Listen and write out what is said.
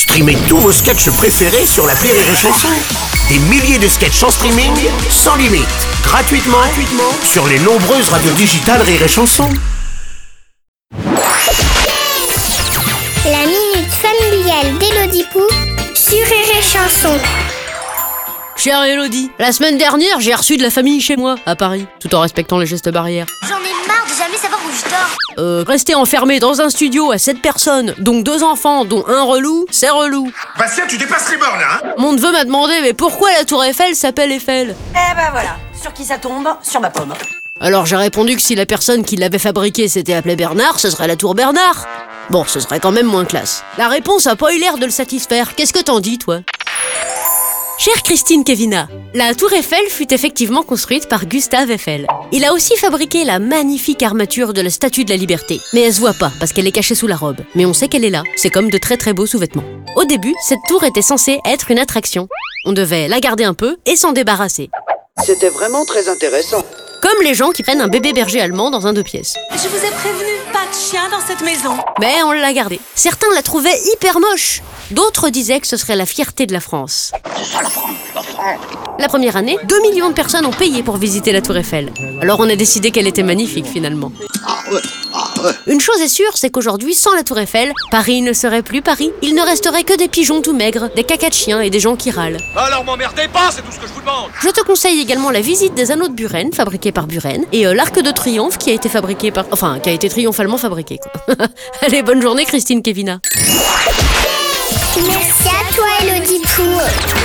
Streamez tous vos sketchs préférés sur la Rire et Chanson. Des milliers de sketchs en streaming, sans limite, gratuitement, gratuitement sur les nombreuses radios digitales Rire et Chanson. La minute familiale d'Élodie Pou sur Rire et Chanson. Chère Elodie, la semaine dernière, j'ai reçu de la famille chez moi, à Paris, tout en respectant les gestes barrières. J'en ai marre Euh, rester enfermé dans un studio à 7 personnes, donc deux enfants, dont un relou, c'est relou. Bastien, tu dépasses les bornes, hein Mon neveu m'a demandé, mais pourquoi la tour Eiffel s'appelle Eiffel? Eh ben voilà, sur qui ça tombe? Sur ma pomme. Alors j'ai répondu que si la personne qui l'avait fabriquée s'était appelée Bernard, ce serait la tour Bernard. Bon, ce serait quand même moins classe. La réponse a pas eu l'air de le satisfaire. Qu'est-ce que t'en dis, toi? Chère Christine Kevina, la tour Eiffel fut effectivement construite par Gustave Eiffel. Il a aussi fabriqué la magnifique armature de la Statue de la Liberté. Mais elle se voit pas parce qu'elle est cachée sous la robe. Mais on sait qu'elle est là. C'est comme de très très beaux sous-vêtements. Au début, cette tour était censée être une attraction. On devait la garder un peu et s'en débarrasser. C'était vraiment très intéressant. Comme les gens qui prennent un bébé berger allemand dans un deux pièces. Je vous ai prévenu, pas de chien dans cette maison. Mais on l'a gardé. Certains la trouvaient hyper moche. D'autres disaient que ce serait la fierté de la France. La première année, 2 millions de personnes ont payé pour visiter la tour Eiffel. Alors on a décidé qu'elle était magnifique finalement. Une chose est sûre, c'est qu'aujourd'hui, sans la tour Eiffel, Paris ne serait plus Paris. Il ne resterait que des pigeons tout maigres, des cacas de chiens et des gens qui râlent. Alors m'emmerdez pas, c'est tout ce que je vous demande Je te conseille également la visite des anneaux de Buren, fabriqués par Buren, et euh, l'arc de triomphe qui a été fabriqué par... Enfin, qui a été triomphalement fabriqué, quoi. Allez, bonne journée, Christine Kevina. Merci à toi, Élodie Pou.